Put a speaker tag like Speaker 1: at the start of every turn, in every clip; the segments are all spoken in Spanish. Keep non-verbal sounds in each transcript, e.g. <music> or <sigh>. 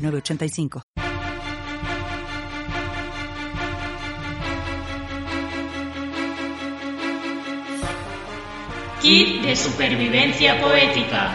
Speaker 1: 985.
Speaker 2: Kit de supervivencia poética.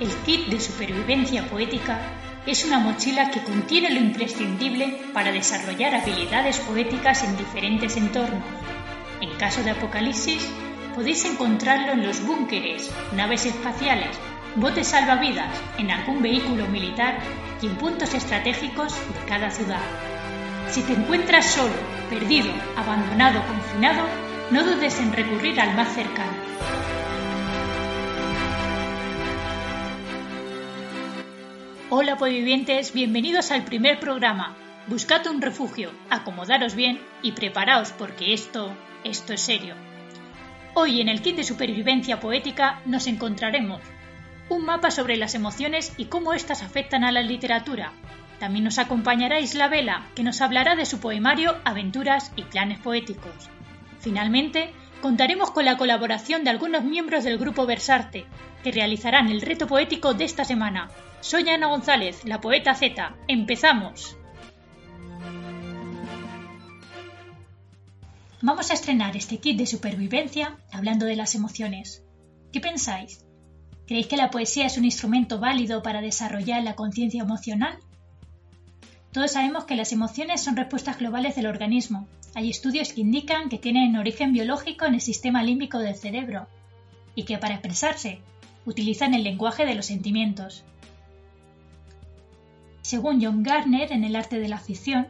Speaker 2: El kit de supervivencia poética es una mochila que contiene lo imprescindible para desarrollar habilidades poéticas en diferentes entornos. En caso de apocalipsis, podéis encontrarlo en los búnkeres, naves espaciales, botes salvavidas, en algún vehículo militar y en puntos estratégicos de cada ciudad. Si te encuentras solo, perdido, abandonado, confinado, no dudes en recurrir al más cercano. Hola vivientes, bienvenidos al primer programa. Buscad un refugio, acomodaros bien y preparaos porque esto, esto es serio. Hoy en el kit de supervivencia poética nos encontraremos un mapa sobre las emociones y cómo éstas afectan a la literatura. También nos acompañará Isla Vela, que nos hablará de su poemario Aventuras y planes poéticos. Finalmente, contaremos con la colaboración de algunos miembros del grupo Versarte, que realizarán el reto poético de esta semana, soy Ana González, la poeta Z. ¡Empezamos! Vamos a estrenar este kit de supervivencia hablando de las emociones. ¿Qué pensáis? ¿Creéis que la poesía es un instrumento válido para desarrollar la conciencia emocional? Todos sabemos que las emociones son respuestas globales del organismo. Hay estudios que indican que tienen origen biológico en el sistema límbico del cerebro y que para expresarse utilizan el lenguaje de los sentimientos. Según John Gardner en El arte de la ficción,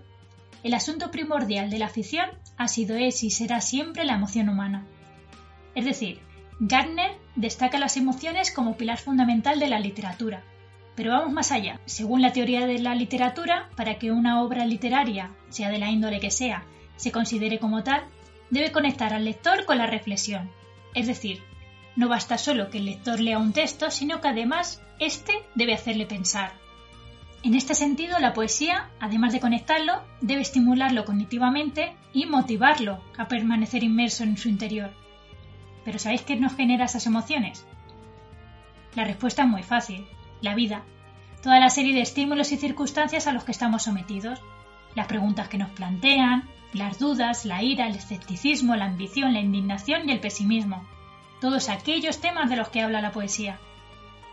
Speaker 2: el asunto primordial de la ficción ha sido es y será siempre la emoción humana. Es decir, Gardner destaca las emociones como pilar fundamental de la literatura. Pero vamos más allá. Según la teoría de la literatura, para que una obra literaria, sea de la índole que sea, se considere como tal, debe conectar al lector con la reflexión. Es decir, no basta solo que el lector lea un texto, sino que además éste debe hacerle pensar. En este sentido, la poesía, además de conectarlo, debe estimularlo cognitivamente y motivarlo a permanecer inmerso en su interior. Pero ¿sabéis qué nos genera esas emociones? La respuesta es muy fácil, la vida, toda la serie de estímulos y circunstancias a los que estamos sometidos, las preguntas que nos plantean, las dudas, la ira, el escepticismo, la ambición, la indignación y el pesimismo, todos aquellos temas de los que habla la poesía.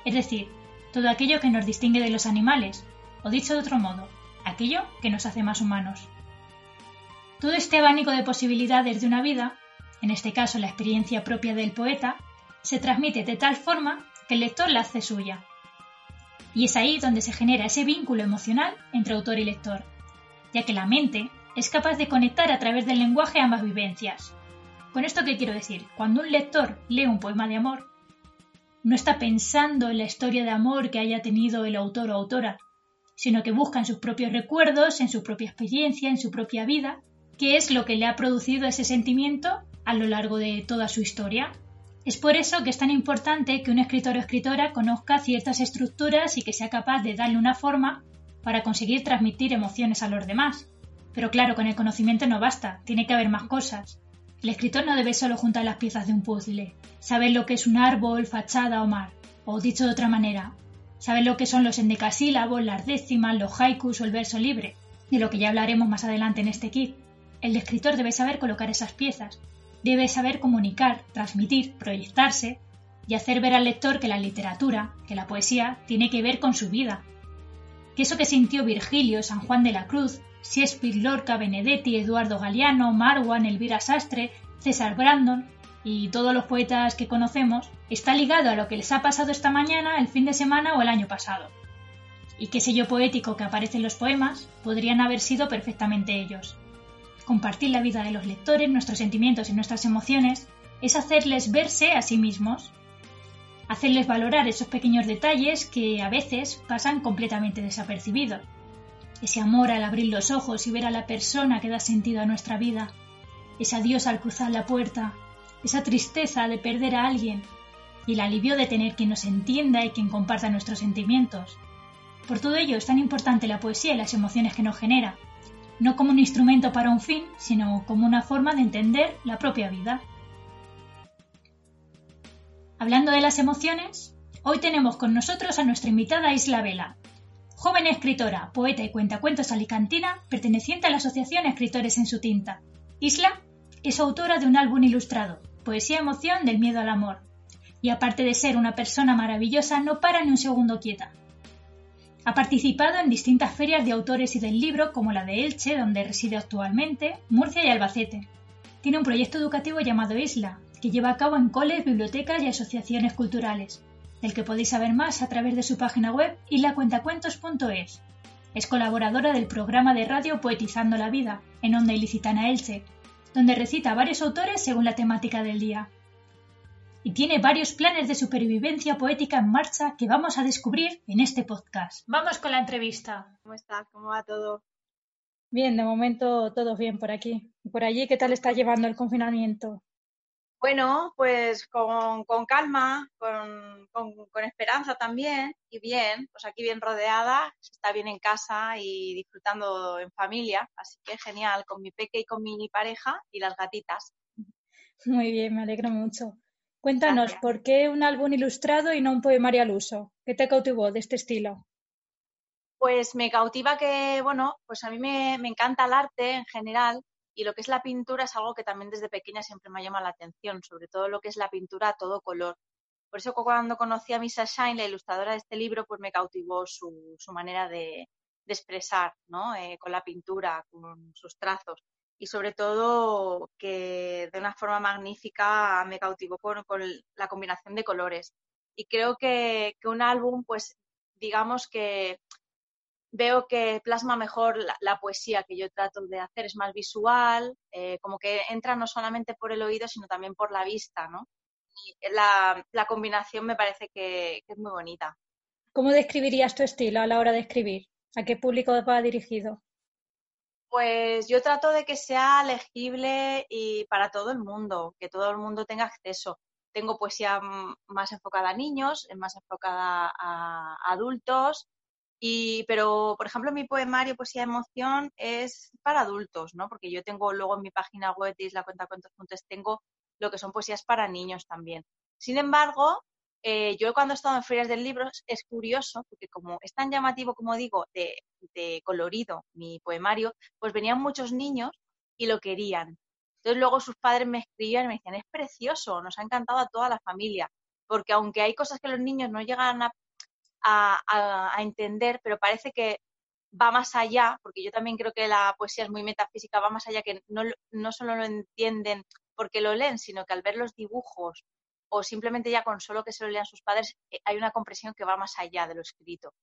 Speaker 2: Es decir, todo aquello que nos distingue de los animales, o dicho de otro modo, aquello que nos hace más humanos. Todo este abanico de posibilidades de una vida, en este caso la experiencia propia del poeta, se transmite de tal forma que el lector la hace suya. Y es ahí donde se genera ese vínculo emocional entre autor y lector, ya que la mente es capaz de conectar a través del lenguaje ambas vivencias. Con esto qué quiero decir, cuando un lector lee un poema de amor, no está pensando en la historia de amor que haya tenido el autor o autora, sino que busca en sus propios recuerdos, en su propia experiencia, en su propia vida, qué es lo que le ha producido ese sentimiento a lo largo de toda su historia. Es por eso que es tan importante que un escritor o escritora conozca ciertas estructuras y que sea capaz de darle una forma para conseguir transmitir emociones a los demás. Pero claro, con el conocimiento no basta, tiene que haber más cosas. El escritor no debe solo juntar las piezas de un puzzle, saber lo que es un árbol, fachada o mar. O dicho de otra manera, saber lo que son los endecasílabos, las décimas, los haikus o el verso libre, de lo que ya hablaremos más adelante en este kit. El escritor debe saber colocar esas piezas, debe saber comunicar, transmitir, proyectarse y hacer ver al lector que la literatura, que la poesía, tiene que ver con su vida. Que eso que sintió Virgilio, San Juan de la Cruz, Shakespeare, Lorca, Benedetti, Eduardo Galeano, Marwan, Elvira Sastre, César Brandon, y todos los poetas que conocemos, está ligado a lo que les ha pasado esta mañana, el fin de semana o el año pasado. Y qué sello poético que aparece en los poemas podrían haber sido perfectamente ellos. compartir la vida de los lectores, nuestros sentimientos y nuestras emociones, es hacerles verse a sí mismos, hacerles valorar esos pequeños detalles que a veces pasan completamente desapercibidos. Ese amor al abrir los ojos y ver a la persona que da sentido a nuestra vida, ese adiós al cruzar la puerta, esa tristeza de perder a alguien y el alivio de tener quien nos entienda y quien comparta nuestros sentimientos. Por todo ello es tan importante la poesía y las emociones que nos genera, no como un instrumento para un fin, sino como una forma de entender la propia vida. Hablando de las emociones, hoy tenemos con nosotros a nuestra invitada Isla Vela, joven escritora, poeta y cuentacuentos alicantina, perteneciente a la Asociación Escritores en su tinta. Isla es autora de un álbum ilustrado, Poesía Emoción del Miedo al Amor, y aparte de ser una persona maravillosa, no para ni un segundo quieta. Ha participado en distintas ferias de autores y del libro, como la de Elche, donde reside actualmente, Murcia y Albacete. Tiene un proyecto educativo llamado Isla, que lleva a cabo en coles, bibliotecas y asociaciones culturales, del que podéis saber más a través de su página web islacuentacuentos.es. Es colaboradora del programa de radio Poetizando la Vida, en Onda Ilicitana Elche, donde recita a varios autores según la temática del día. Y tiene varios planes de supervivencia poética en marcha que vamos a descubrir en este podcast. Vamos con la entrevista.
Speaker 3: ¿Cómo estás? ¿Cómo va todo?
Speaker 2: Bien, de momento todo bien por aquí. ¿Y por allí qué tal está llevando el confinamiento?
Speaker 3: Bueno, pues con, calma, con, con, esperanza también y bien, pues aquí bien rodeada, está bien en casa y disfrutando en familia, así que genial, con mi peque y con mi pareja y las gatitas. <laughs>
Speaker 2: Muy bien, me alegro mucho. Cuéntanos, ¿por qué un álbum ilustrado y no un poemario al uso? ¿Qué te cautivó de este estilo?
Speaker 3: Pues me cautiva que, bueno, pues a mí me, me encanta el arte en general y lo que es la pintura es algo que también desde pequeña siempre me llama la atención, sobre todo lo que es la pintura a todo color. Por eso cuando conocí a Misa Shine, la ilustradora de este libro, pues me cautivó su, su manera de, de expresar, ¿no? Eh, con la pintura, con sus trazos. Y sobre todo que de una forma magnífica me cautivó con, con la combinación de colores. Y creo que, que un álbum, pues digamos que veo que plasma mejor la, poesía que yo trato de hacer, es más visual, eh, como que entra no solamente por el oído, sino también por la vista, ¿no? Y la, combinación me parece que, es muy bonita.
Speaker 2: ¿Cómo describirías tu estilo a la hora de escribir? ¿A qué público va dirigido?
Speaker 3: Pues yo trato de que sea legible y para todo el mundo, que todo el mundo tenga acceso. Tengo poesía más enfocada a niños, más enfocada a adultos, y, pero, por ejemplo, mi poemario Poesía de Emoción es para adultos, ¿no? Porque yo tengo luego en mi página web de Isla Cuenta Cuentos tengo lo que son poesías para niños también. Sin embargo, eh, yo cuando he estado en ferias del libro es curioso, porque como es tan llamativo, como digo, de, de colorido mi poemario, pues venían muchos niños y lo querían. Entonces luego sus padres me escribían y me decían, es precioso, nos ha encantado a toda la familia, porque aunque hay cosas que los niños no llegan a a, entender, pero parece que va más allá, porque yo también creo que la poesía es muy metafísica, va más allá que no, no solo lo entienden porque lo leen, sino que al ver los dibujos o simplemente ya con solo que se lo lean sus padres, eh, hay una comprensión que va más allá de lo escrito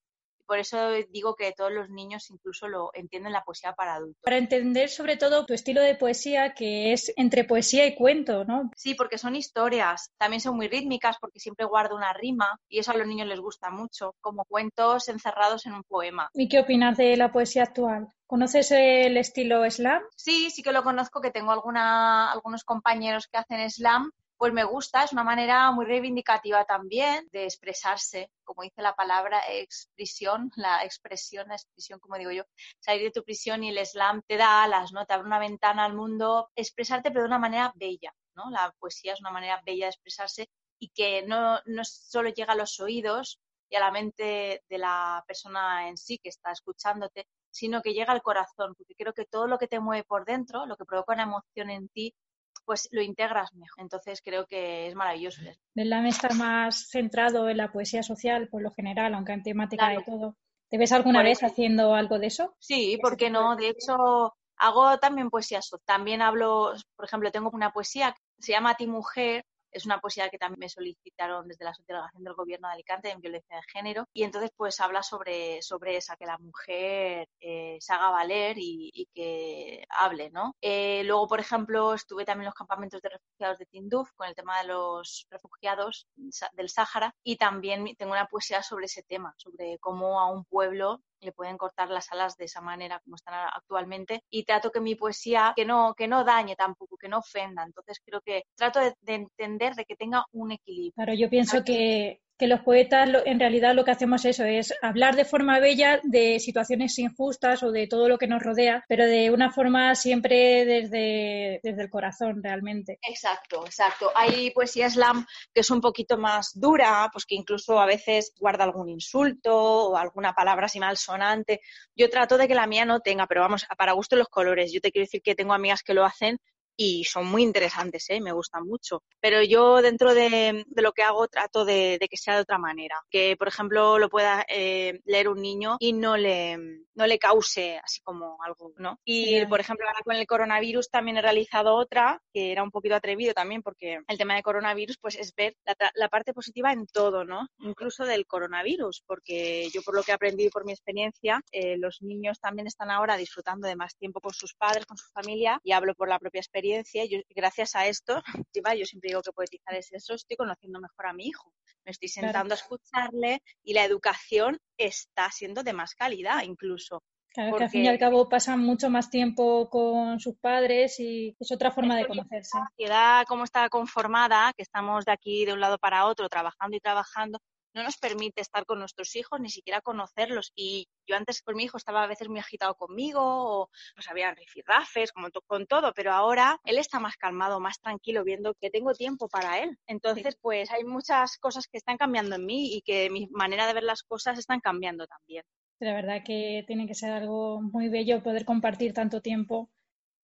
Speaker 3: por eso digo que todos los niños incluso lo entienden la poesía para adultos.
Speaker 2: Para entender sobre todo tu estilo de poesía, que es entre poesía y cuento, ¿no?
Speaker 3: Sí, porque son historias, también son muy rítmicas porque siempre guardo una rima y eso a los niños les gusta mucho, como cuentos encerrados en un poema.
Speaker 2: ¿Y qué opinas de la poesía actual? ¿Conoces el estilo slam?
Speaker 3: Sí, sí que lo conozco, que tengo alguna, algunos compañeros que hacen slam pues me gusta, es una manera muy reivindicativa también de expresarse, como dice la palabra expresión, <laughs> la expresión, la expresión, como digo yo, salir de tu prisión y el slam te da alas, ¿no? Te abre una ventana al mundo, expresarte pero de una manera bella, ¿no? La poesía es una manera bella de expresarse y que no, no solo llega a los oídos y a la mente de la persona en sí que está escuchándote, sino que llega al corazón, porque creo que todo lo que te mueve por dentro, lo que provoca una emoción en ti, pues lo integras mejor. Entonces creo que es maravilloso.
Speaker 2: Belam está más centrado en la poesía social, por lo general, aunque en temática de todo. ¿Te ves alguna vez haciendo algo de eso?
Speaker 3: Sí, ¿por qué no? De hecho, hago también poesía social. También hablo, por ejemplo, tengo una poesía que se llama A ti mujer, es una poesía que también me solicitaron desde la delegación del gobierno de Alicante en violencia de género y entonces pues habla sobre, sobre esa, que la mujer eh, se haga valer y, que hable, ¿no? Eh, luego, por ejemplo, estuve también en los campamentos de refugiados de Tinduf con el tema de los refugiados del Sáhara y también tengo una poesía sobre ese tema, sobre cómo a un pueblo le pueden cortar las alas de esa manera como están actualmente y trato que mi poesía que no que no dañe tampoco que no ofenda. Entonces creo que trato de, de entender de que tenga un equilibrio.
Speaker 4: Claro yo pienso que que los poetas en realidad lo que hacemos eso es hablar de forma bella de situaciones injustas o de todo lo que nos rodea, pero de una forma siempre desde, desde el corazón realmente.
Speaker 3: Exacto, exacto. Hay poesía slam que es un poquito más dura, pues que incluso a veces guarda algún insulto o alguna palabra así malsonante. Yo trato de que la mía no tenga, pero vamos, para gusto los colores. Yo te quiero decir que tengo amigas que lo hacen y son muy interesantes, ¿eh? me gustan mucho. Pero yo dentro de, lo que hago trato de, que sea de otra manera, que por ejemplo lo pueda eh, leer un niño y no le, no le cause así como algo, ¿no? Y por ejemplo ahora con el coronavirus también he realizado otra que era un poquito atrevido también porque el tema de coronavirus pues es ver la, parte positiva en todo, ¿no? Incluso del coronavirus, porque yo por lo que he aprendido por mi experiencia, eh, los niños también están ahora disfrutando de más tiempo con sus padres, con su familia y hablo por la propia experiencia yo, gracias a esto, <laughs> yo siempre digo que poetizar es eso, estoy conociendo mejor a mi hijo. Me estoy sentando a escucharle y la educación está siendo de más calidad incluso.
Speaker 4: Claro, que al fin y al cabo pasan mucho más tiempo con sus padres y es otra forma de conocerse.
Speaker 3: La sociedad como está conformada, que estamos de aquí de un lado para otro trabajando y trabajando, no nos permite estar con nuestros hijos, ni siquiera conocerlos. Y yo antes con mi hijo estaba a veces muy agitado conmigo, o pues había rifirrafes, como con todo, pero ahora él está más calmado, más tranquilo, viendo que tengo tiempo para él. Entonces, pues hay muchas cosas que están cambiando en mí y que mi manera de ver las cosas están cambiando también.
Speaker 4: La verdad que tiene que ser algo muy bello poder compartir tanto tiempo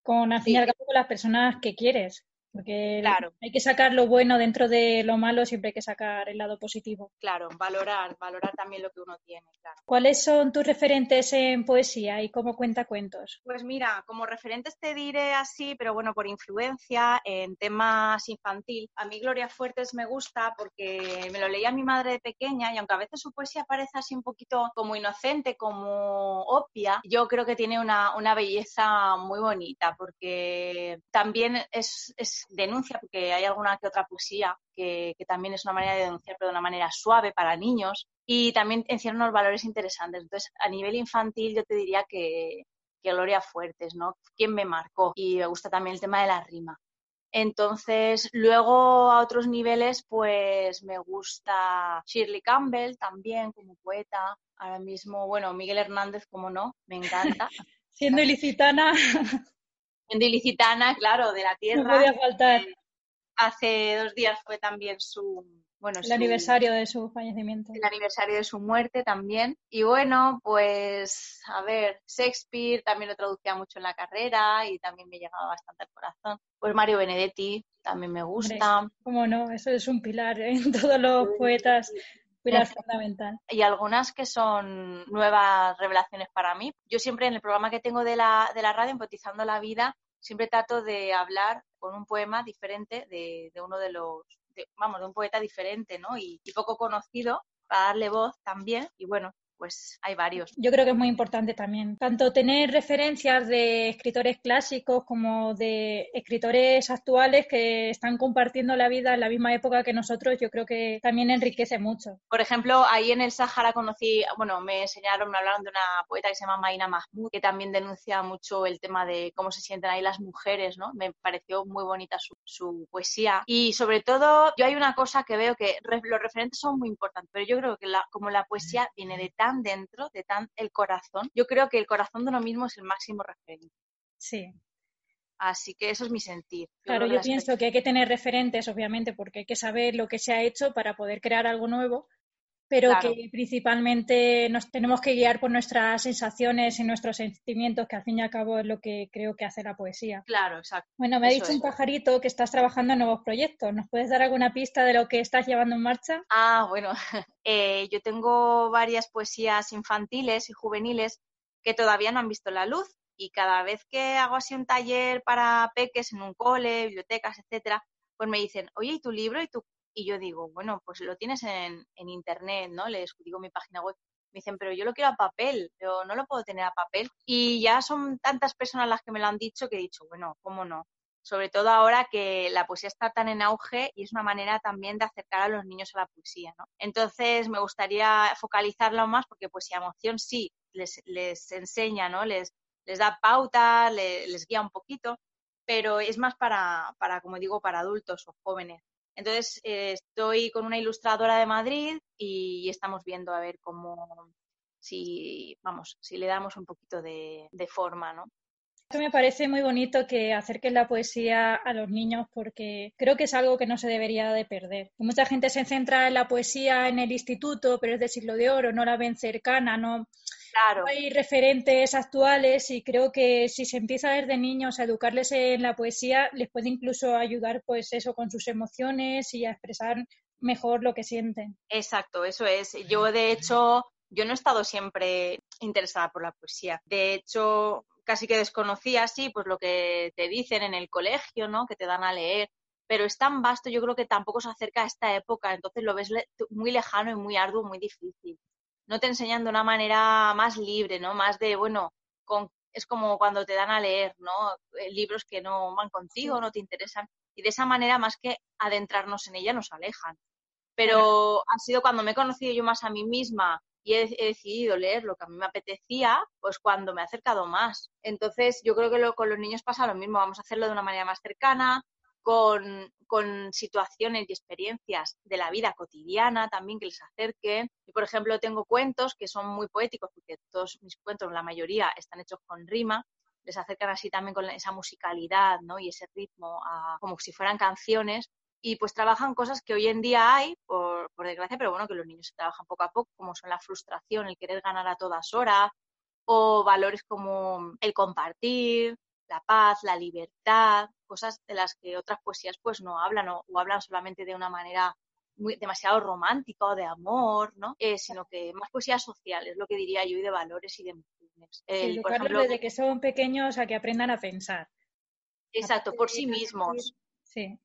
Speaker 4: con, al fin y al cabo, con las personas que quieres. Porque hay que sacar lo bueno dentro de lo malo, siempre hay que sacar el lado positivo.
Speaker 3: Claro, valorar, valorar también lo que uno tiene, claro.
Speaker 4: ¿Cuáles son tus referentes en poesía y cómo cuenta cuentos?
Speaker 3: Pues mira, como referentes te diré así, pero bueno, por influencia en temas infantil. A mí Gloria Fuertes me gusta porque me lo leía mi madre de pequeña y aunque a veces su poesía parece así un poquito como inocente, como obvia, yo creo que tiene una, una belleza muy bonita porque también es denuncia, porque hay alguna que otra poesía que, también es una manera de denunciar, pero de una manera suave para niños, y también encierra unos valores interesantes. Entonces, a nivel infantil, yo te diría que, que Gloria Fuertes, ¿no? ¿Quién me marcó? Y me gusta también el tema de la rima. Entonces, luego a otros niveles, pues me gusta Shirley Campbell también como poeta. Ahora mismo, bueno, Miguel Hernández, como no, me encanta. <laughs>
Speaker 4: Siendo ilicitana.
Speaker 3: En Dilicitana, claro, de la tierra.
Speaker 4: No podía faltar.
Speaker 3: Eh, hace dos días fue también su, bueno,
Speaker 4: el aniversario de su fallecimiento.
Speaker 3: El aniversario de su muerte también. Y bueno, pues a ver, Shakespeare también lo traducía mucho en la carrera y también me llegaba bastante al corazón. Pues Mario Benedetti también me gusta.
Speaker 4: ¿Cómo no? Eso es un pilar ¿eh? en <laughs> todos los poetas pilar fundamental.
Speaker 3: Y algunas que son nuevas revelaciones para mí. Yo siempre en el programa que tengo de la, de la radio, Empatizando la Vida, siempre trato de hablar con un poema diferente de, de uno de los, vamos, de un poeta diferente, ¿no? y poco conocido para darle voz también. Y bueno, pues hay varios.
Speaker 4: Yo creo que es muy importante también, tanto tener referencias de escritores clásicos como de escritores actuales que están compartiendo la vida en la misma época que nosotros, yo creo que también enriquece mucho.
Speaker 3: Por ejemplo, ahí en el Sahara conocí, bueno, me enseñaron, me hablaron de una poeta que se llama Maina Mahmoud, que también denuncia mucho el tema de cómo se sienten ahí las mujeres, ¿no? Me pareció muy bonita su, su poesía. Y sobre todo, yo hay una cosa que veo que los referentes son muy importantes, pero yo creo que la, como la poesía viene de tan dentro, de tan el corazón. Yo creo que el corazón de uno mismo es el máximo referente.
Speaker 4: Sí.
Speaker 3: Así que eso es mi sentir.
Speaker 4: claro, yo pienso que hay que tener referentes, obviamente, porque hay que saber lo que se ha hecho para poder crear algo nuevo, pero que principalmente nos tenemos que guiar por nuestras sensaciones y nuestros sentimientos, que al fin y al cabo es lo que creo que hace la poesía.
Speaker 3: Claro, exacto.
Speaker 4: Bueno, me ha dicho un pajarito que estás trabajando en nuevos proyectos. ¿Nos puedes dar alguna pista de lo que estás llevando en marcha?
Speaker 3: Ah, bueno, <laughs> eh, yo tengo varias poesías infantiles y juveniles que todavía no han visto la luz y cada vez que hago así un taller para peques en un cole, bibliotecas, etcétera, pues me dicen, oye, ¿y tu libro? Y, tu... y yo digo, bueno, pues lo tienes en, en internet, ¿no? Les digo mi página web. Me dicen, pero yo lo quiero a papel, pero no lo puedo tener a papel. Y ya son tantas personas las que me lo han dicho que he dicho, bueno, ¿cómo no? Sobre todo ahora que la poesía está tan en auge y es una manera también de acercar a los niños a la poesía, ¿no? Entonces me gustaría focalizarlo más porque poesía emoción sí les, les enseña, ¿no? Les, les da pauta, les, guía un poquito, pero es más para, para, como digo, para adultos o jóvenes. Entonces, eh, estoy con una ilustradora de Madrid y, estamos viendo a ver cómo, si, vamos, si le damos un poquito de, forma, ¿no?
Speaker 2: me parece muy bonito que acerques la poesía a los niños porque creo que es algo que no se debería de perder. Mucha gente se centra en la poesía en el instituto, pero es de siglo de oro, no la ven cercana, no, hay referentes actuales y creo que si se empieza desde niños a educarles en la poesía, les puede incluso ayudar pues eso con sus emociones y a expresar mejor lo que sienten.
Speaker 3: Exacto, eso es. Yo de hecho, yo no he estado siempre interesada por la poesía. De hecho, casi que desconocía así pues lo que te dicen en el colegio, ¿no? Que te dan a leer pero es tan vasto, yo creo que tampoco se acerca a esta época, entonces lo ves muy lejano y muy arduo, muy difícil no te enseñan de una manera más libre, ¿no? Más de, bueno, con, es como cuando te dan a leer, ¿no? Eh, libros que no van contigo, no te interesan. Y de esa manera, más que adentrarnos en ella, nos alejan. Pero ha sido cuando me he conocido yo más a mí misma y he, decidido leer lo que a mí me apetecía, pues cuando me he acercado más. Entonces, yo creo que con los niños pasa lo mismo. Vamos a hacerlo de una manera más cercana, con, situaciones y experiencias de la vida cotidiana también que les acerquen. Y, por ejemplo, tengo cuentos que son muy poéticos, porque todos mis cuentos, la mayoría, están hechos con rima, les acercan así también con esa musicalidad ¿no? y ese ritmo, como si fueran canciones. Y pues trabajan cosas que hoy en día hay, por desgracia, pero bueno, que los niños se trabajan poco a poco, como son la frustración, el querer ganar a todas horas, o valores como el compartir, la paz, la libertad, cosas de las que otras poesías pues no hablan o, hablan solamente de una manera muy, demasiado romántica o de amor, ¿no? Eh, sino que más poesía social, es lo que diría yo, y de valores y de emociones.
Speaker 2: Sí, por ejemplo, desde que son pequeños a que aprendan a pensar.
Speaker 3: Exacto, por sí mismos.
Speaker 2: Sí.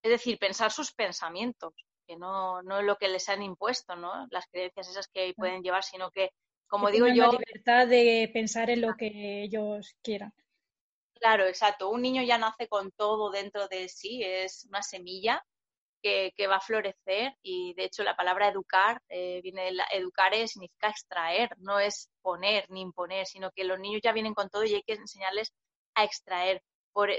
Speaker 3: Es decir, pensar sus pensamientos, que no, no es lo que les han impuesto, ¿no? Las creencias esas que pueden llevar, sino que, como digo yo...
Speaker 2: La libertad de pensar en lo que ellos quieran.
Speaker 3: Claro, exacto. Un niño ya nace con todo dentro de sí, es una semilla que, va a florecer y de hecho la palabra educar eh, viene educar significa extraer, no es poner ni imponer, sino que los niños ya vienen con todo y hay que enseñarles a extraer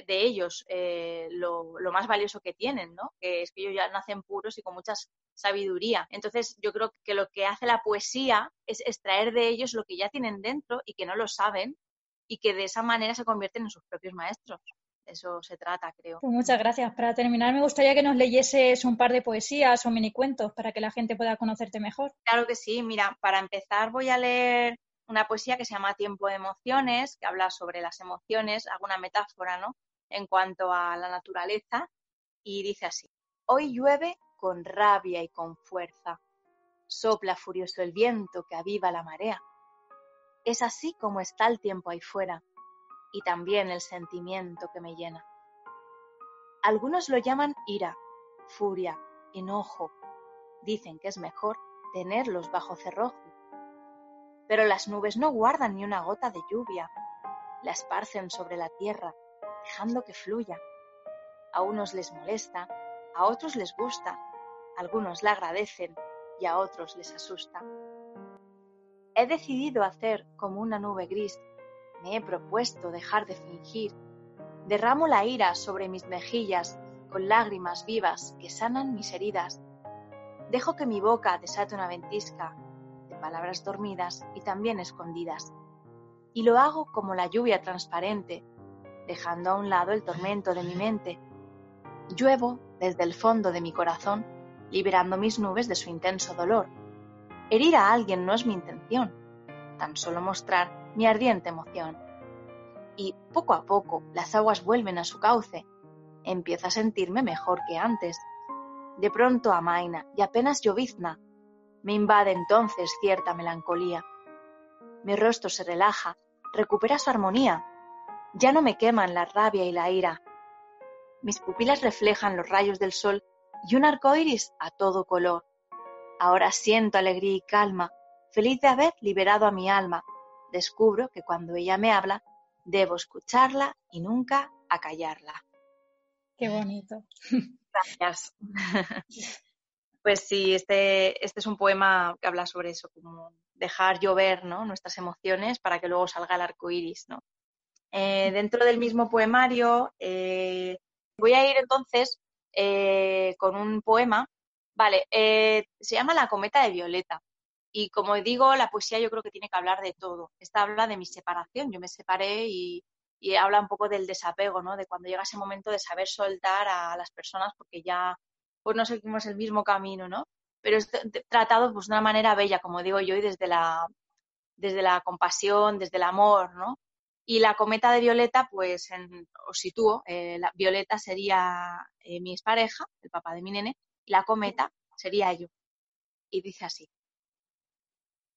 Speaker 3: de ellos eh, lo, más valioso que tienen, ¿no? Que es que ellos ya nacen puros y con mucha sabiduría. Entonces yo creo que lo que hace la poesía es extraer de ellos lo que ya tienen dentro y que no lo saben y que de esa manera se convierten en sus propios maestros. Eso se trata, creo.
Speaker 2: Pues muchas gracias. Para terminar, me gustaría que nos leyeses un par de poesías o minicuentos para que la gente pueda conocerte mejor.
Speaker 3: Claro que sí. Mira, para empezar voy a leer una poesía que se llama Tiempo de Emociones, que habla sobre las emociones, alguna metáfora, ¿no? En cuanto a la naturaleza. Y dice así. Hoy llueve con rabia y con fuerza. Sopla furioso el viento que aviva la marea es así como está el tiempo ahí fuera, y también el sentimiento que me llena. Algunos lo llaman ira, furia, enojo. Dicen que es mejor tenerlos bajo cerrojo. Pero las nubes no guardan ni una gota de lluvia, la esparcen sobre la tierra, dejando que fluya. A unos les molesta, a otros les gusta, algunos la agradecen y a otros les asusta. He decidido hacer como una nube gris. Me he propuesto dejar de fingir. Derramo la ira sobre mis mejillas con lágrimas vivas que sanan mis heridas. Dejo que mi boca desate una ventisca de palabras dormidas y también escondidas. Y lo hago como la lluvia transparente, dejando a un lado el tormento de mi mente. Lluevo desde el fondo de mi corazón, liberando mis nubes de su intenso dolor Herir a alguien no es mi intención, tan solo mostrar mi ardiente emoción. Y poco a poco las aguas vuelven a su cauce. Empiezo a sentirme mejor que antes. De pronto amaina y apenas llovizna. Me invade entonces cierta melancolía. Mi rostro se relaja, recupera su armonía. Ya no me queman la rabia y la ira. Mis pupilas reflejan los rayos del sol y un arco iris a todo color. Ahora siento alegría y calma, feliz de haber liberado a mi alma. Descubro que cuando ella me habla, debo escucharla y nunca acallarla.
Speaker 2: Qué bonito.
Speaker 3: Gracias. Pues sí, este, este es un poema que habla sobre eso, como dejar llover ¿no? nuestras emociones para que luego salga el arco iris. ¿no? Eh, dentro del mismo poemario, eh, voy a ir entonces eh, con un poema. Vale, se llama La cometa de Violeta. Y como digo, la poesía yo creo que tiene que hablar de todo. Esta habla de mi separación. Yo me separé y, habla un poco del desapego, ¿no? De cuando llega ese momento de saber soltar a las personas porque ya pues no seguimos el mismo camino, ¿no? Pero es tratado pues, de una manera bella, como digo yo, y desde la, desde la compasión, desde el amor, ¿no? Y la cometa de Violeta, pues en, os sitúo, eh, la, Violeta sería eh, mi expareja, el papá de mi nene, la cometa sería yo. Y dice así,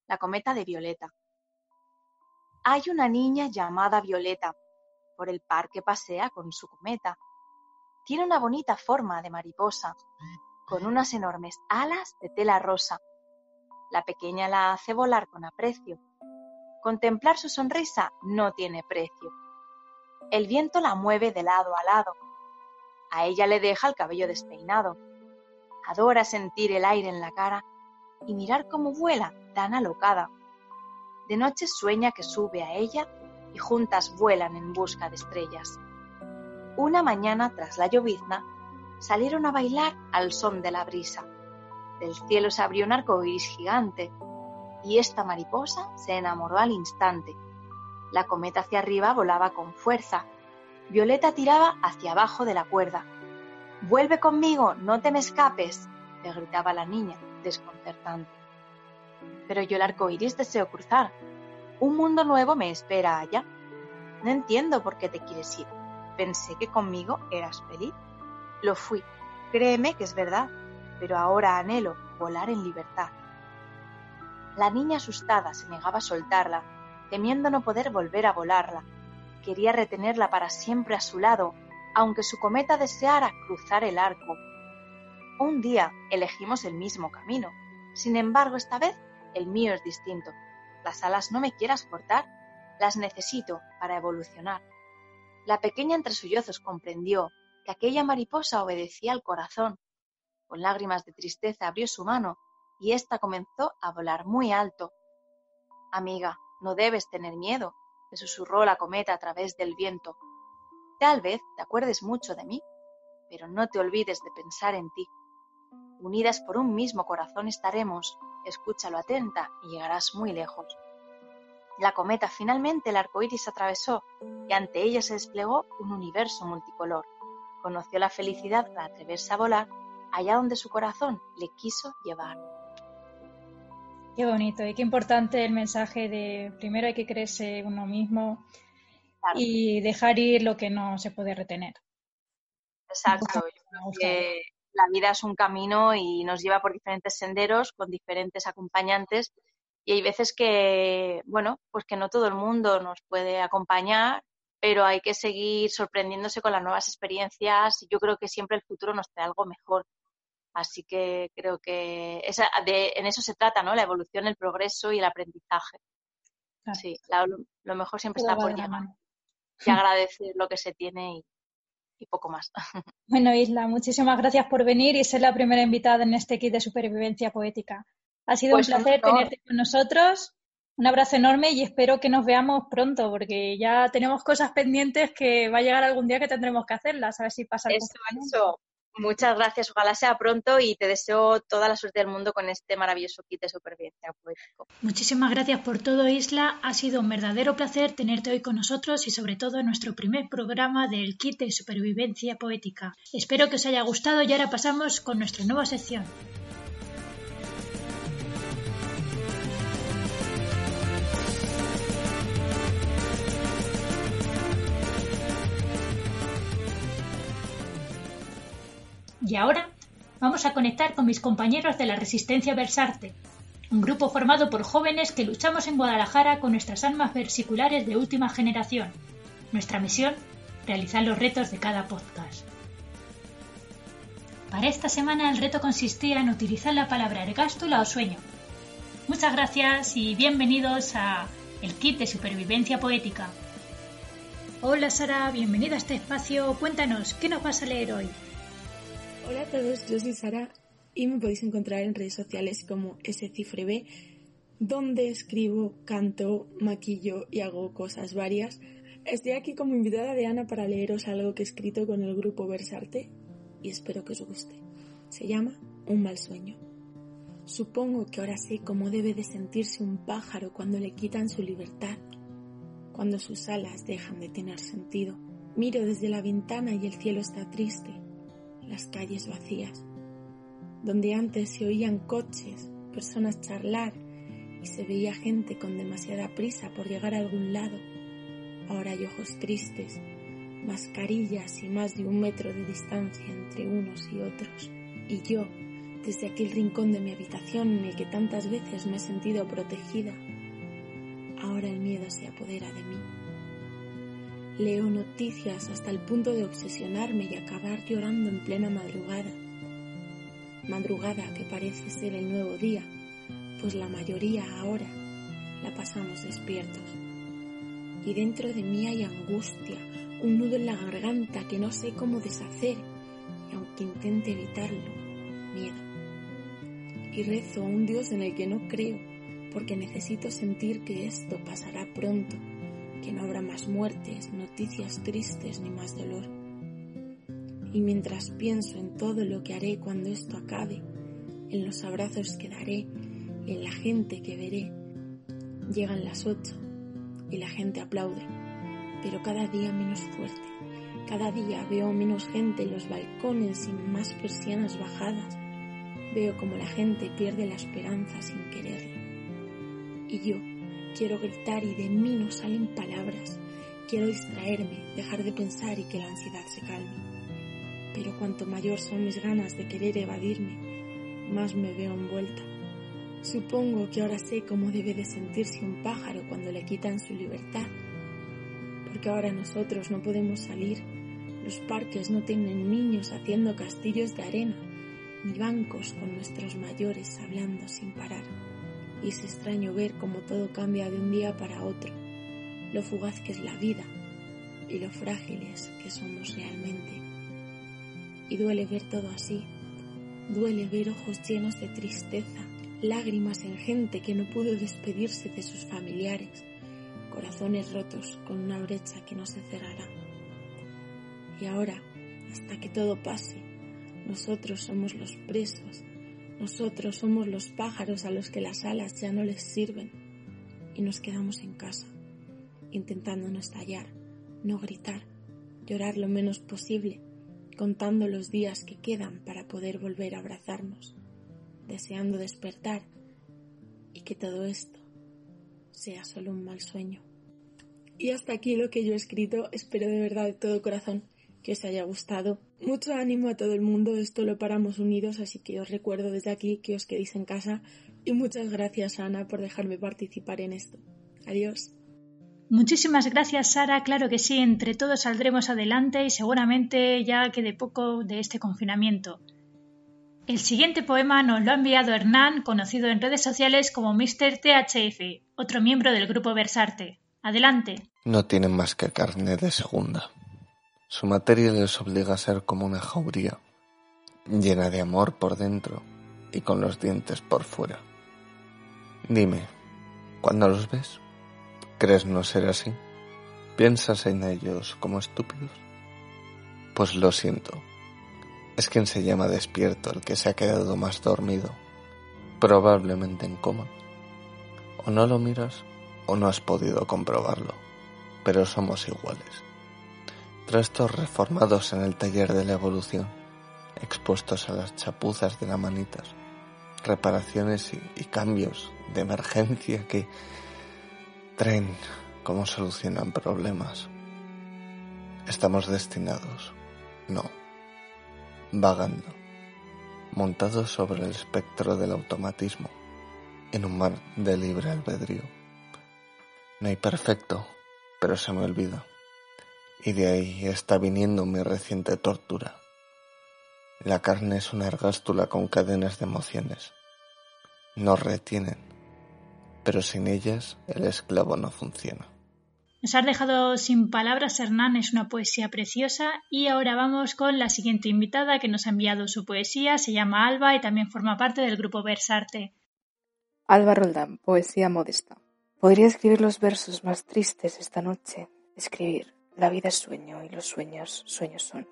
Speaker 3: la cometa de Violeta. Hay una niña llamada Violeta, por el parque pasea con su cometa. Tiene una bonita forma de mariposa, con unas enormes alas de tela rosa. La pequeña la hace volar con aprecio. Contemplar su sonrisa no tiene precio. El viento la mueve de lado a lado. A ella le deja el cabello despeinado. Adora sentir el aire en la cara y mirar cómo vuela tan alocada. De noche sueña que sube a ella y juntas vuelan en busca de estrellas. Una mañana, tras la llovizna, salieron a bailar al son de la brisa. Del cielo se abrió un arco iris gigante, y esta mariposa se enamoró al instante. La cometa hacia arriba volaba con fuerza. Violeta tiraba hacia abajo de la cuerda. Vuelve conmigo, no te me escapes, le gritaba la niña, desconcertante. Pero yo el arco iris deseo cruzar. Un mundo nuevo me espera allá. No entiendo por qué te quieres ir. Pensé que conmigo eras feliz. Lo fui. Créeme que es verdad, pero ahora anhelo volar en libertad. La niña asustada se negaba a soltarla, temiendo no poder volver a volarla. Quería retenerla para siempre a su lado, aunque su cometa deseara cruzar el arco. Un día elegimos el mismo camino. Sin embargo, esta vez el mío es distinto. Las alas no me quieras cortar, las necesito para evolucionar. La pequeña entre sollozos comprendió que aquella mariposa obedecía al corazón. Con lágrimas de tristeza abrió su mano y ésta comenzó a volar muy alto. Amiga, no debes tener miedo, le susurró la cometa a través del viento. Tal vez te acuerdes mucho de mí, pero no te olvides de pensar en ti. Unidas por un mismo corazón estaremos, escúchalo atenta y llegarás muy lejos. La cometa finalmente el arco iris atravesó y ante ella se desplegó un universo multicolor. Conoció la felicidad al atreverse a volar allá donde su corazón le quiso llevar.
Speaker 2: Qué bonito y qué importante el mensaje de primero hay que creerse uno mismo y dejar ir lo que no se puede retener.
Speaker 3: Exacto. la vida es un camino y nos lleva por diferentes senderos con diferentes acompañantes y hay veces que, bueno, pues que no todo el mundo nos puede acompañar, pero hay que seguir sorprendiéndose con las nuevas experiencias y yo creo que siempre el futuro nos trae algo mejor. Así que creo que esa, de, en eso se trata, ¿no? La evolución, el progreso y el aprendizaje. Sí, lo mejor siempre está por llegar. Y <laughs> agradecer lo que se tiene y, y poco más. <laughs>
Speaker 2: Bueno, Isla, muchísimas gracias por venir y ser la primera invitada en este kit de supervivencia poética. Ha sido un pues placer tenerte con nosotros. Un abrazo enorme y espero que nos veamos pronto, porque ya tenemos cosas pendientes que va a llegar algún día que tendremos que hacerlas, a ver si pasa
Speaker 3: eso, eso. Muchas gracias, ojalá sea pronto y te deseo toda la suerte del mundo con este maravilloso kit de supervivencia poético.
Speaker 2: Muchísimas gracias por todo, Isla. Ha sido un verdadero placer tenerte hoy con nosotros y sobre todo en nuestro primer programa del kit de supervivencia poética. Espero que os haya gustado y ahora pasamos con nuestra nueva sección. Y ahora vamos a conectar con mis compañeros de la Resistencia Versarte, un grupo formado por jóvenes que luchamos en Guadalajara con nuestras armas versiculares de última generación. Nuestra misión, realizar los retos de cada podcast. Para esta semana el reto consistía en utilizar la palabra ergástula o sueño. Muchas gracias y bienvenidos a el kit de supervivencia poética. Hola Sara, bienvenida a este espacio. Cuéntanos, ¿qué nos vas a leer hoy?
Speaker 5: Hola a todos, yo soy Sara y me podéis encontrar en redes sociales como scifreb, donde escribo, canto, maquillo y hago cosas varias. Estoy aquí como invitada de Ana para leeros algo que he escrito con el grupo Versarte y espero que os guste. Se llama Un mal sueño. Supongo que ahora sé cómo debe de sentirse un pájaro cuando le quitan su libertad, cuando sus alas dejan de tener sentido. Miro desde la ventana y el cielo está triste, las calles vacías, donde antes se oían coches, personas charlar y se veía gente con demasiada prisa por llegar a algún lado. Ahora hay ojos tristes, mascarillas y más de un metro de distancia entre unos y otros. Y yo, desde aquel rincón de mi habitación en el que tantas veces me he sentido protegida, ahora el miedo se apodera de mí. Leo noticias hasta el punto de obsesionarme y acabar llorando en plena madrugada. Madrugada que parece ser el nuevo día, pues la mayoría ahora la pasamos despiertos. Y dentro de mí hay angustia, un nudo en la garganta que no sé cómo deshacer y aunque intente evitarlo, miedo. Y rezo a un Dios en el que no creo porque necesito sentir que esto pasará pronto, que no habrá más muertes, noticias tristes ni más dolor. Y mientras pienso en todo lo que haré cuando esto acabe, en los abrazos que daré y en la gente que veré, llegan las ocho y la gente aplaude pero cada día menos fuerte. Cada día veo menos gente en los balcones y más persianas bajadas. Veo como la gente pierde la esperanza sin quererlo. Y yo quiero gritar y de mí no salen palabras. Quiero distraerme, dejar de pensar y que la ansiedad se calme. Pero cuanto mayor son mis ganas de querer evadirme, más me veo envuelta. Supongo que ahora sé cómo debe de sentirse un pájaro cuando le quitan su libertad porque ahora nosotros no podemos salir. Los parques no tienen niños haciendo castillos de arena, ni bancos con nuestros mayores hablando sin parar. Y es extraño ver cómo todo cambia de un día para otro, lo fugaz que es la vida y lo frágiles que somos realmente. Y duele ver todo así, duele ver ojos llenos de tristeza, lágrimas en gente que no pudo despedirse de sus familiares corazones rotos con una brecha que no se cerrará. Y ahora, hasta que todo pase, nosotros somos los presos, nosotros somos los pájaros a los que las alas ya no les sirven y nos quedamos en casa, intentando no estallar, no gritar, llorar lo menos posible, contando los días que quedan para poder volver a abrazarnos, deseando despertar y que todo esto sea solo un mal sueño. Y hasta aquí lo que yo he escrito, espero de verdad de todo corazón que os haya gustado. Mucho ánimo a todo el mundo, esto lo paramos unidos, así que os recuerdo desde aquí que os quedéis en casa y muchas gracias Ana por dejarme participar en esto. Adiós.
Speaker 2: Muchísimas gracias Sara, claro que sí, entre todos saldremos adelante y seguramente ya quede poco de este confinamiento. El siguiente poema nos lo ha enviado Hernán, conocido en redes sociales como Mr. THF, otro miembro del grupo Versarte. Adelante.
Speaker 6: No tienen más que carne de segunda. Su materia les obliga a ser como una jauría, llena de amor por dentro y con los dientes por fuera. Dime, ¿cuándo los ves? ¿Crees no ser así? ¿Piensas en ellos como estúpidos? Pues lo siento, es quien se llama despierto el que se ha quedado más dormido, probablemente en coma. O no lo miras o no has podido comprobarlo, pero somos iguales. Restos reformados en el taller de la evolución, expuestos a las chapuzas de la manitas, reparaciones y, y cambios de emergencia que traen como solucionan problemas. Estamos destinados, no vagando, montado sobre el espectro del automatismo, en un mar de libre albedrío. No hay perfecto, pero se me olvida. Y de ahí está viniendo mi reciente tortura. La carne es una ergástula con cadenas de emociones. Nos retienen, pero sin ellas el esclavo no funciona.
Speaker 2: Nos has dejado sin palabras, Hernán, es una poesía preciosa y ahora vamos con la siguiente invitada que nos ha enviado su poesía, se llama Alba y también forma parte del grupo Versarte.
Speaker 7: Alba Roldán, poesía modesta. Podría escribir los versos más tristes esta noche, escribir, la vida es sueño y los sueños sueños son.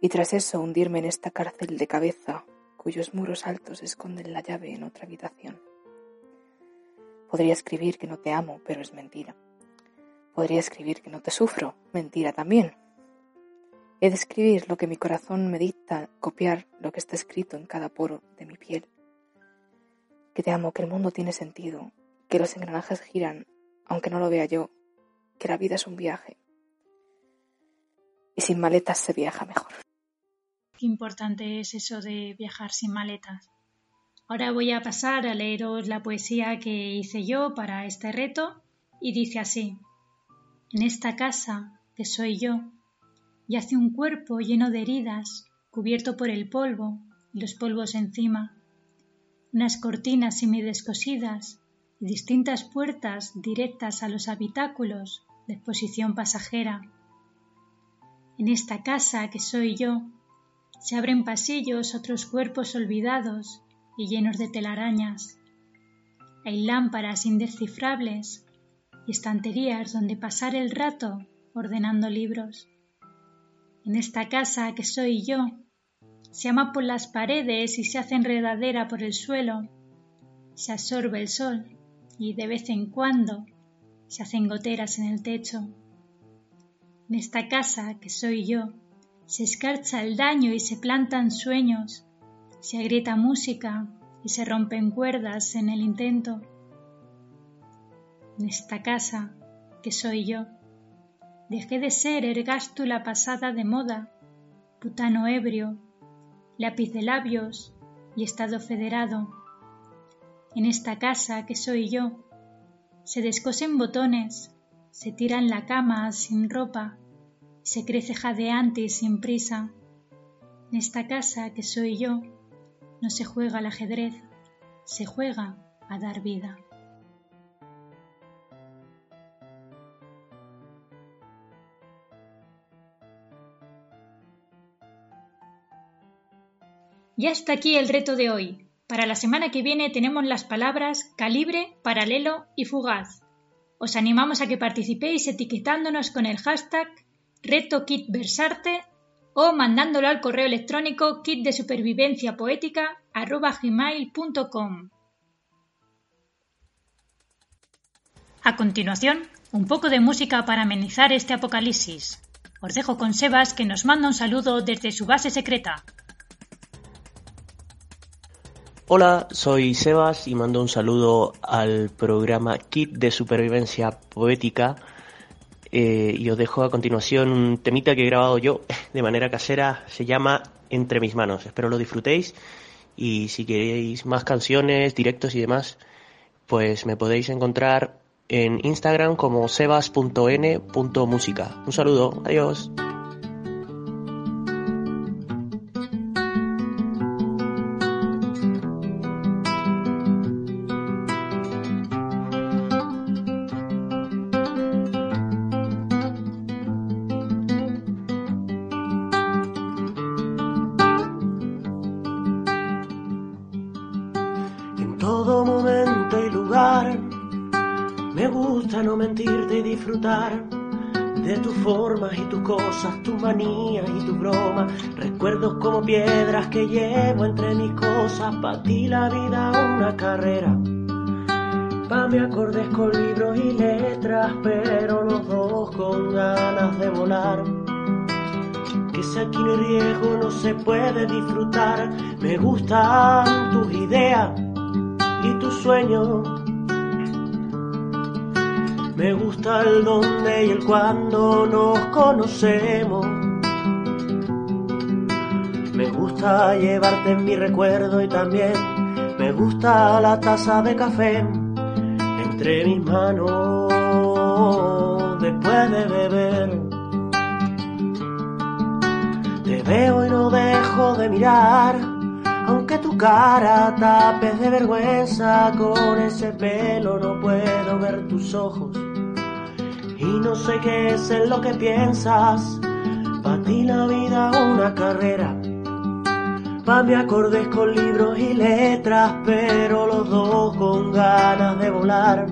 Speaker 7: Y tras eso hundirme en esta cárcel de cabeza cuyos muros altos esconden la llave en otra habitación. Podría escribir que no te amo, pero es mentira Podría escribir que no te sufro, mentira también. He de escribir lo que mi corazón me dicta, copiar lo que está escrito en cada poro de mi piel. Que te amo, que el mundo tiene sentido, que los engranajes giran, aunque no lo vea yo, que la vida es un viaje. Y sin maletas se viaja mejor.
Speaker 2: Qué importante es eso de viajar sin maletas. Ahora voy a pasar a leeros la poesía que hice yo para este reto y dice así. En esta casa, que soy yo, yace un cuerpo lleno de heridas, cubierto por el polvo y los polvos encima, unas cortinas semidescosidas y distintas puertas directas a los habitáculos de exposición pasajera. En esta casa que soy yo, se abren pasillos otros cuerpos olvidados y llenos de telarañas. Hay lámparas indescifrables y estanterías donde pasar el rato ordenando libros. En esta casa que soy yo, se ama por las paredes y se hace enredadera por el suelo, se absorbe el sol y de vez en cuando se hacen goteras en el techo. En esta casa que soy yo, se escarcha el daño y se plantan sueños, se agrieta música y se rompen cuerdas en el intento en esta casa que soy yo. Dejé de ser ergástula pasada de moda, putano ebrio, lápiz de labios y estado federado. En esta casa que soy yo, se descosen botones, se tira en la cama sin ropa, se crece jadeante y sin prisa. En esta casa que soy yo, no se juega al ajedrez, se juega a dar vida. Y hasta aquí el reto de hoy. Para la semana que viene tenemos las palabras calibre, paralelo y fugaz. Os animamos a que participéis etiquetándonos con el hashtag RetoKitVersarte o mandándolo al correo electrónico kit de supervivencia A continuación, un poco de música para amenizar este apocalipsis. Os dejo con Sebas que nos manda un saludo desde su base secreta.
Speaker 8: Hola, soy Sebas y mando un saludo al programa Kit de Supervivencia Poética. Eh, y os dejo a continuación un temita que he grabado yo de manera casera, se llama Entre mis manos. Espero lo disfrutéis y si queréis más canciones, directos y demás, pues me podéis encontrar en Instagram como sebas.n.música. Un saludo, adiós.
Speaker 9: De tus formas y tus cosas, tus manías y tus bromas, recuerdos como piedras que llevo entre mis cosas, para ti la vida una carrera. Pa' me acordes con libros y letras, pero los dos con ganas de volar. Que si aquí no riesgo no se puede disfrutar, me gustan tus ideas y tus sueños me gusta el dónde y el cuándo nos conocemos. Me gusta llevarte en mi recuerdo y también me gusta la taza de café entre mis manos después de beber. Te veo y no dejo de mirar, aunque tu cara tapes de vergüenza, con ese pelo no puedo ver tus ojos. Y no sé qué es en lo que piensas, para ti la vida una carrera. Pa' me acordes con libros y letras, pero los dos con ganas de volar.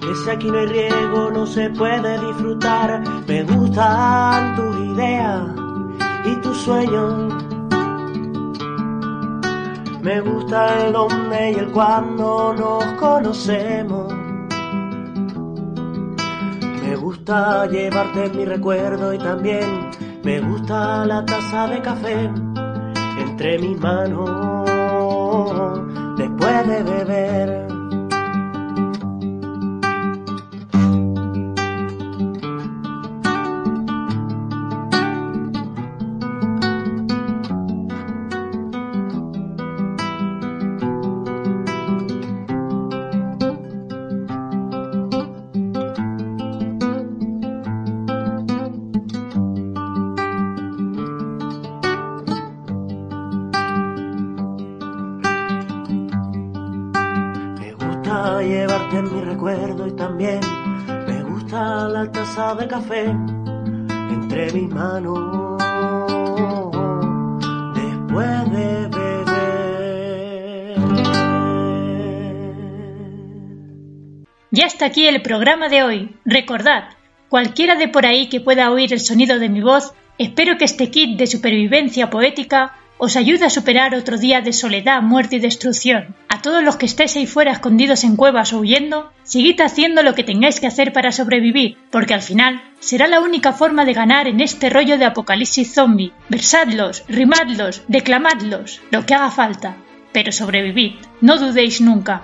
Speaker 9: Que si aquí no hay riego no se puede disfrutar. Me gustan tus ideas y tus sueños. Me gusta el dónde y el cuándo nos conocemos. Me gusta llevarte mi recuerdo y también me gusta la taza de café entre mis manos después de beber. Llevarte en mi recuerdo y también me gusta la taza de café entre mis manos después de beber.
Speaker 2: Ya está aquí el programa de hoy. Recordad, cualquiera de por ahí que pueda oír el sonido de mi voz, espero que este kit de supervivencia poética os ayude a superar otro día de soledad, muerte y destrucción. A todos los que estéis ahí fuera escondidos en cuevas o huyendo, seguid haciendo lo que tengáis que hacer para sobrevivir, porque al final será la única forma de ganar en este rollo de apocalipsis zombie. Versadlos, rimadlos, declamadlos, lo que haga falta. Pero sobrevivid, no dudéis nunca.